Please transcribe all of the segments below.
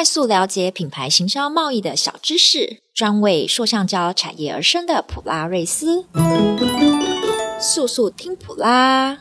快速了解品牌行销贸易的小知识，专为塑橡胶产业而生的普拉瑞斯，速速听普拉！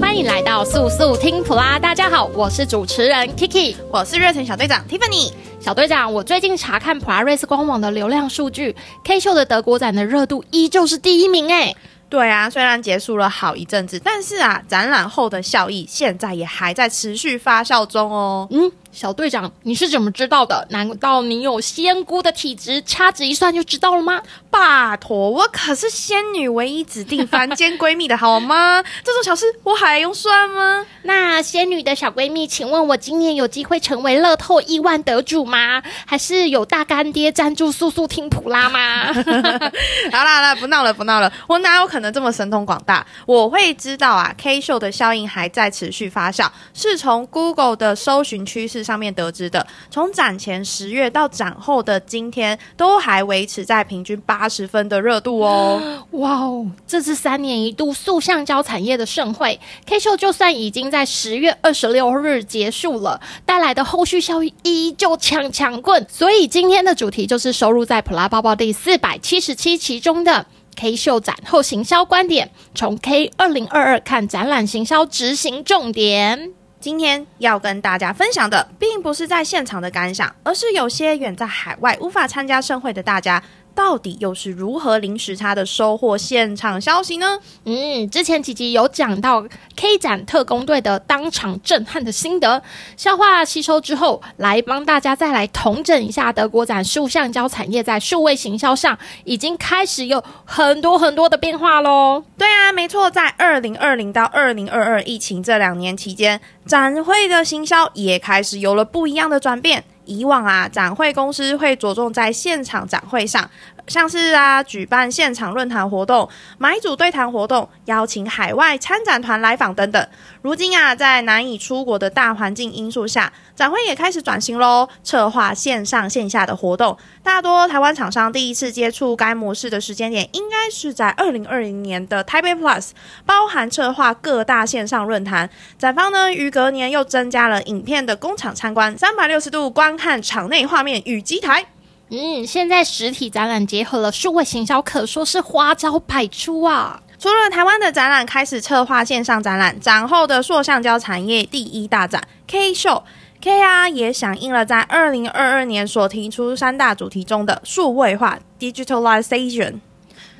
欢迎来到速速听普拉！大家好，我是主持人 Kiki，我是热情小队长 Tiffany。小队长，我最近查看普拉瑞斯官网的流量数据，K 秀的德国展的热度依旧是第一名诶。对啊，虽然结束了好一阵子，但是啊，展览后的效益现在也还在持续发酵中哦。嗯。小队长，你是怎么知道的？难道你有仙姑的体质，掐指一算就知道了吗？拜托，我 可是仙女唯一指定凡间闺蜜的好吗？这种小事我还用算吗？那仙女的小闺蜜，请问我今年有机会成为乐透亿万得主吗？还是有大干爹赞助速速听普拉吗？好 啦好啦，不闹了不闹了，我哪有可能这么神通广大？我会知道啊，K 秀的效应还在持续发酵，是从 Google 的搜寻趋势上面得知的，从展前十月到展后的今天，都还维持在平均八十分的热度哦。哇哦，这是三年一度塑橡胶产业的盛会，K 秀就算已经在十月二十六日结束了，带来的后续效益依旧强强棍。所以今天的主题就是收录在普拉包包第四百七十七期中的 K 秀展后行销观点，从 K 二零二二看展览行销执行重点。今天要跟大家分享的，并不是在现场的感想，而是有些远在海外无法参加盛会的大家。到底又是如何零时差的收获现场消息呢？嗯，之前几集有讲到 K 展特工队的当场震撼的心得，消化吸收之后，来帮大家再来统整一下德国展树橡胶产业在数位行销上已经开始有很多很多的变化喽。对啊，没错，在二零二零到二零二二疫情这两年期间，展会的行销也开始有了不一样的转变。以往啊，展会公司会着重在现场展会上，像是啊举办现场论坛活动、买主对谈活动、邀请海外参展团来访等等。如今啊，在难以出国的大环境因素下，展会也开始转型喽，策划线上线下的活动。大多台湾厂商第一次接触该模式的时间点，应该是在二零二零年的台北 Plus，包含策划各大线上论坛。展方呢，于隔年又增加了影片的工厂参观，三百六十度观看场内画面与机台。嗯，现在实体展览结合了数位行销，可说是花招百出啊。除了台湾的展览开始策划线上展览，展后的塑橡胶产业第一大展 K Show。K R，也响应了在二零二二年所提出三大主题中的数位化 （Digitalization）。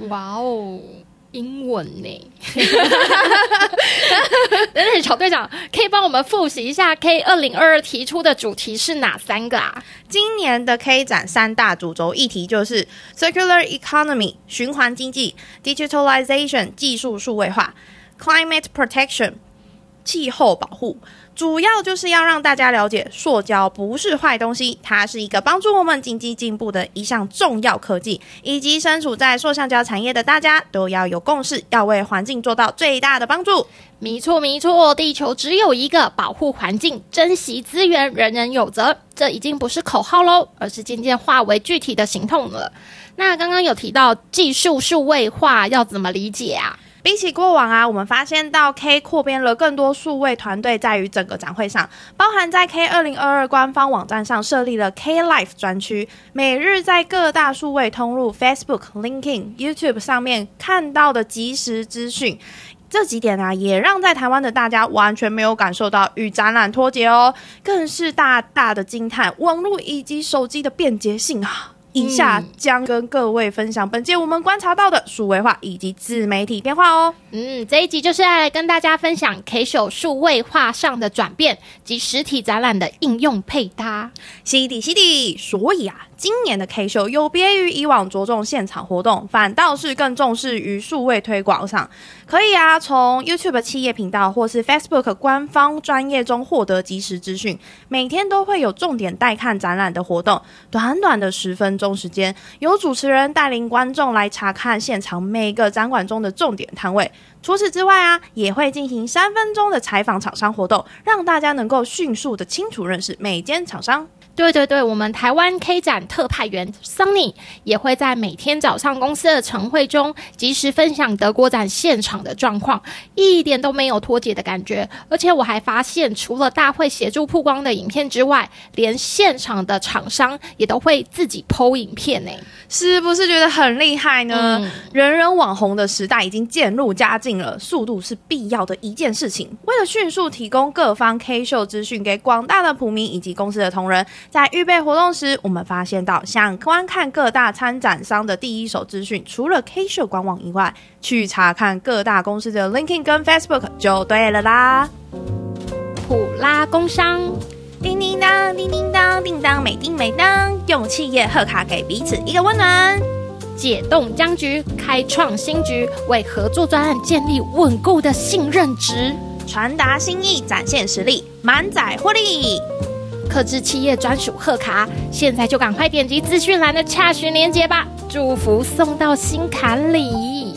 哇哦，英文呢？等等，小队长可以帮我们复习一下 K 二零二二提出的主题是哪三个啊？今年的 K 展三大主轴议题就是 Circular Economy（ 循环经济）、Digitalization（ 技术数位化）、Climate Protection（ 气候保护）。主要就是要让大家了解，塑胶不是坏东西，它是一个帮助我们经济进步的一项重要科技，以及身处在塑橡胶产业的大家都要有共识，要为环境做到最大的帮助。没错，没错，地球只有一个，保护环境、珍惜资源，人人有责。这已经不是口号喽，而是渐渐化为具体的行动了。那刚刚有提到技术数位化，要怎么理解啊？比起过往啊，我们发现到 K 扩编了更多数位团队，在于整个展会上，包含在 K 二零二二官方网站上设立了 K Life 专区，每日在各大数位通路 Facebook、LinkedIn、YouTube 上面看到的即时资讯，这几点啊，也让在台湾的大家完全没有感受到与展览脱节哦，更是大大的惊叹网络以及手机的便捷性啊！以下将跟各位分享本届我们观察到的数位化以及自媒体变化哦。嗯，这一集就是要来跟大家分享 K 手数位化上的转变及实体展览的应用配搭。是的，是的。所以啊，今年的 K 秀有别于以往着重现场活动，反倒是更重视于数位推广上。可以啊，从 YouTube 企业频道或是 Facebook 官方专业中获得即时资讯。每天都会有重点带看展览的活动，短短的十分钟时间，由主持人带领观众来查看现场每个展馆中的重点摊位。除此之外啊，也会进行三分钟的采访厂商活动，让大家能够迅速的清楚认识每间厂商。对对对，我们台湾 K 展特派员 Sunny 也会在每天早上公司的晨会中，及时分享德国展现场的状况，一点都没有脱节的感觉。而且我还发现，除了大会协助曝光的影片之外，连现场的厂商也都会自己剖影片呢，是不是觉得很厉害呢？人人网红的时代已经渐入佳境了，速度是必要的一件事情。为了迅速提供各方 K 秀资讯给广大的普民以及公司的同仁。在预备活动时，我们发现到想观看各大参展商的第一手资讯，除了 K 秀官网以外，去查看各大公司的 LinkedIn 跟 Facebook 就对了啦。普拉工商，叮叮当，叮叮当，叮当美叮美当，用企业贺卡给彼此一个温暖，解冻僵局，开创新局，为合作专案建立稳固的信任值，传达心意，展现实力，满载获利。克制企业专属贺卡，现在就赶快点击资讯栏的洽询链接吧！祝福送到心坎里。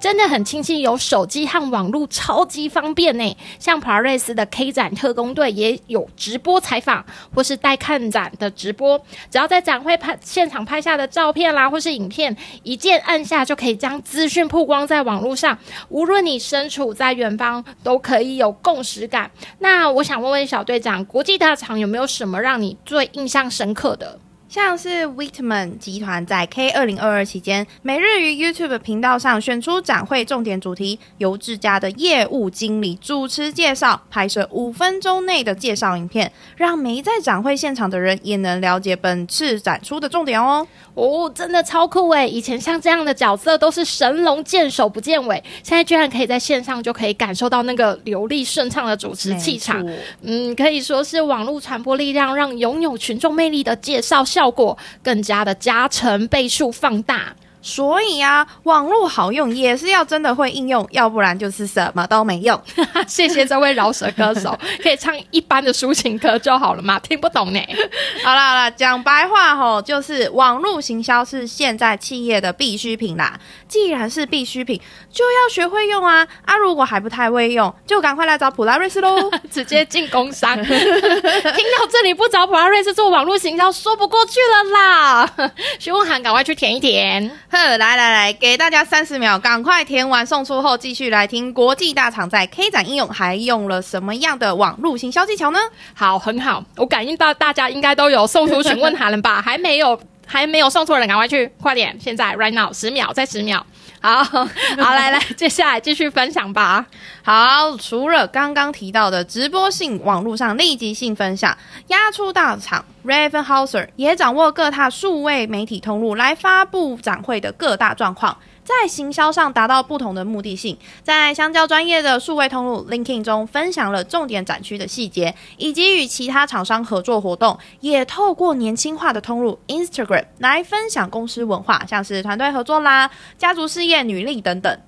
真的很庆幸有手机和网络超级方便呢。像普拉瑞斯的 K 展特工队也有直播采访，或是带看展的直播。只要在展会拍现场拍下的照片啦，或是影片，一键按下就可以将资讯曝光在网络上。无论你身处在远方，都可以有共识感。那我想问问小队长，国际大厂有没有什么让你最印象深刻的？像是 Wittmann 集团在 K 二零二二期间，每日于 YouTube 频道上选出展会重点主题，由自家的业务经理主持介绍，拍摄五分钟内的介绍影片，让没在展会现场的人也能了解本次展出的重点哦。哦，真的超酷诶！以前像这样的角色都是神龙见首不见尾，现在居然可以在线上就可以感受到那个流利顺畅的主持气场。嗯，可以说是网络传播力量让拥有群众魅力的介绍效。效果更加的加成倍数放大。所以啊，网络好用也是要真的会应用，要不然就是什么都没用。谢谢这位饶舌歌手，可以唱一般的抒情歌就好了嘛？听不懂呢。好啦好啦，讲白话吼，就是网络行销是现在企业的必需品啦。既然是必需品，就要学会用啊啊！如果还不太会用，就赶快来找普拉瑞斯喽，直接进工商。听到这里不找普拉瑞斯做网络行销，说不过去了啦。询问函赶快去填一填。呵，来来来，给大家三十秒，赶快填完送出后，继续来听国际大厂在 K 展应用还用了什么样的网络行销技巧呢？好，很好，我感应到大家应该都有送出询问函了吧？还没有，还没有送出的人，赶快去，快点，现在 right now，十秒，再十秒。好好，来来，接下来继续分享吧。好，除了刚刚提到的直播性网络上立即性分享，压出大厂 Raven Hauser 也掌握各大数位媒体通路来发布展会的各大状况。在行销上达到不同的目的性，在相较专业的数位通路 linking 中分享了重点展区的细节，以及与其他厂商合作活动，也透过年轻化的通路 Instagram 来分享公司文化，像是团队合作啦、家族事业、履历等等。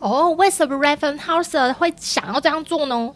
哦，为什么 Raven House 会想要这样做呢？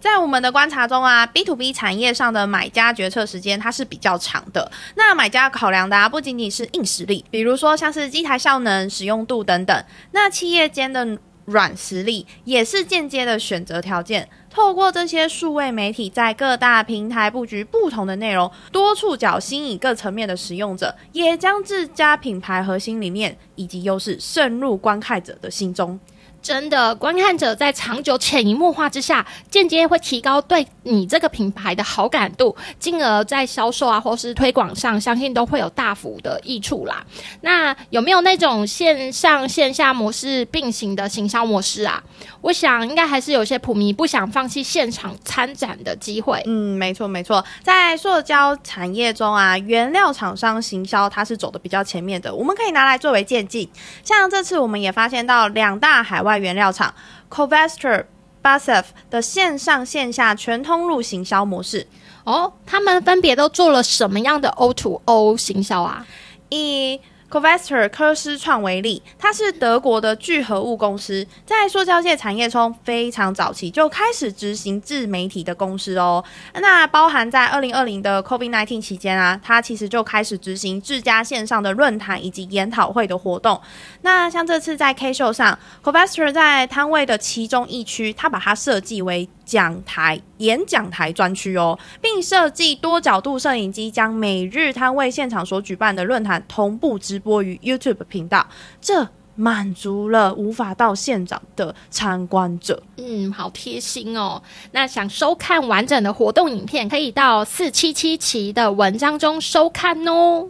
在我们的观察中啊，B to B 产业上的买家决策时间它是比较长的。那买家考量的啊，不仅仅是硬实力，比如说像是机台效能、使用度等等。那企业间的软实力也是间接的选择条件。透过这些数位媒体在各大平台布局不同的内容，多触角吸引各层面的使用者，也将自家品牌核心理念以及优势渗入观看者的心中。真的，观看者在长久潜移默化之下，间接会提高对你这个品牌的好感度，进而在销售啊或是推广上，相信都会有大幅的益处啦。那有没有那种线上线下模式并行的行销模式啊？我想应该还是有些普迷不想放弃现场参展的机会。嗯，没错没错，在塑胶产业中啊，原料厂商行销它是走的比较前面的，我们可以拿来作为借镜。像这次我们也发现到两大海外原料厂 Covestro、BASF 的线上线下全通路行销模式哦，他们分别都做了什么样的 O to O 行销啊？一 Covestro 科斯创为例，它是德国的聚合物公司，在塑胶界产业中非常早期就开始执行自媒体的公司哦。那包含在二零二零的 COVID-19 期间啊，它其实就开始执行自家线上的论坛以及研讨会的活动。那像这次在 K 秀上，Covestro 在摊位的其中一区，它把它设计为讲台、演讲台专区哦，并设计多角度摄影机，将每日摊位现场所举办的论坛同步直播于 YouTube 频道。这满足了无法到现场的参观者。嗯，好贴心哦。那想收看完整的活动影片，可以到四七七期的文章中收看哦。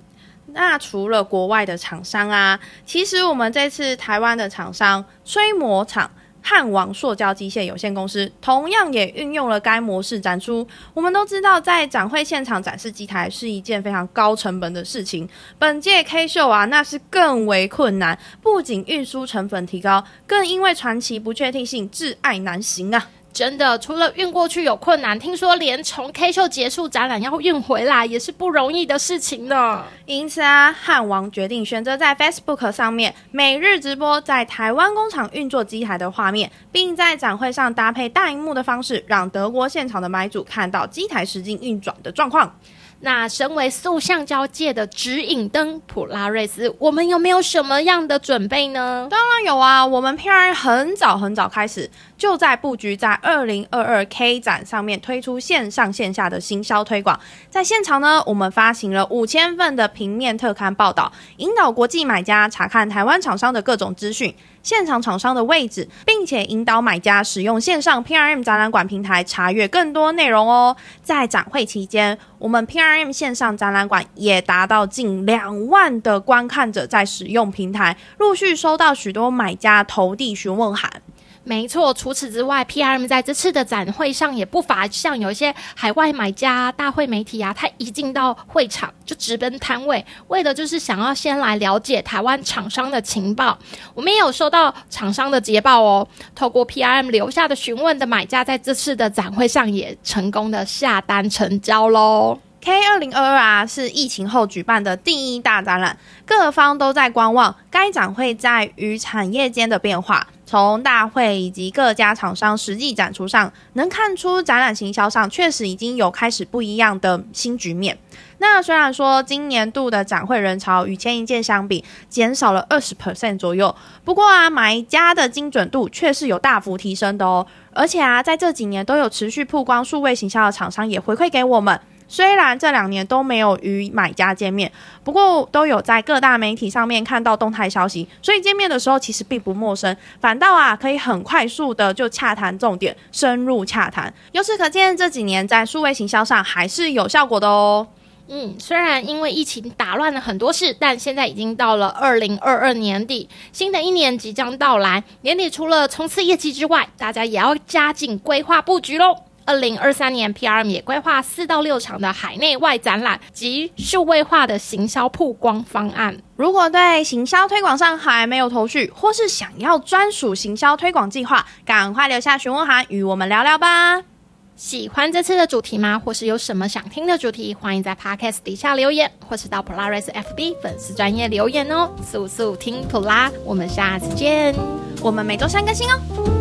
那除了国外的厂商啊，其实我们这次台湾的厂商吹膜厂。汉王塑胶机械有限公司同样也运用了该模式展出。我们都知道，在展会现场展示机台是一件非常高成本的事情。本届 K 秀啊，那是更为困难，不仅运输成本提高，更因为传奇不确定性，挚爱难行啊。真的，除了运过去有困难，听说连从 K 秀结束展览要运回来也是不容易的事情呢。因此啊，汉王决定选择在 Facebook 上面每日直播在台湾工厂运作机台的画面，并在展会上搭配大荧幕的方式，让德国现场的买主看到机台实际运转的状况。那身为塑橡胶界的指引灯，普拉瑞斯，我们有没有什么样的准备呢？当然有啊，我们 PRM 很早很早开始就在布局，在二零二二 K 展上面推出线上线下的行销推广。在现场呢，我们发行了五千份的平面特刊报道，引导国际买家查看台湾厂商的各种资讯。现场厂商的位置，并且引导买家使用线上 PRM 展览馆平台查阅更多内容哦。在展会期间，我们 PRM 线上展览馆也达到近两万的观看者在使用平台，陆续收到许多买家投递询问函。没错，除此之外，PRM 在这次的展会上也不乏像有一些海外买家、大会媒体啊，他一进到会场就直奔摊位，为的就是想要先来了解台湾厂商的情报。我们也有收到厂商的捷报哦，透过 PRM 留下的询问的买家，在这次的展会上也成功的下单成交喽。K 二零二二啊，是疫情后举办的第一大展览，各方都在观望该展会在与产业间的变化。从大会以及各家厂商实际展出上，能看出展览行销上确实已经有开始不一样的新局面。那虽然说今年度的展会人潮与前一届相比减少了二十 percent 左右，不过啊，买家的精准度却是有大幅提升的哦。而且啊，在这几年都有持续曝光数位行销的厂商也回馈给我们。虽然这两年都没有与买家见面，不过都有在各大媒体上面看到动态消息，所以见面的时候其实并不陌生，反倒啊可以很快速的就洽谈重点，深入洽谈。由此可见，这几年在数位行销上还是有效果的哦。嗯，虽然因为疫情打乱了很多事，但现在已经到了二零二二年底，新的一年即将到来，年底除了冲刺业绩之外，大家也要加紧规划布局喽。二零二三年，PRM 也规划四到六场的海内外展览及数位化的行销曝光方案。如果对行销推广上还没有头绪，或是想要专属行销推广计划，赶快留下询问函与我们聊聊吧。喜欢这次的主题吗？或是有什么想听的主题？欢迎在 Podcast 底下留言，或是到 Polaris FB 粉丝专业留言哦。速速听普拉，我们下次见。我们每周三更新哦。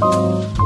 嗯。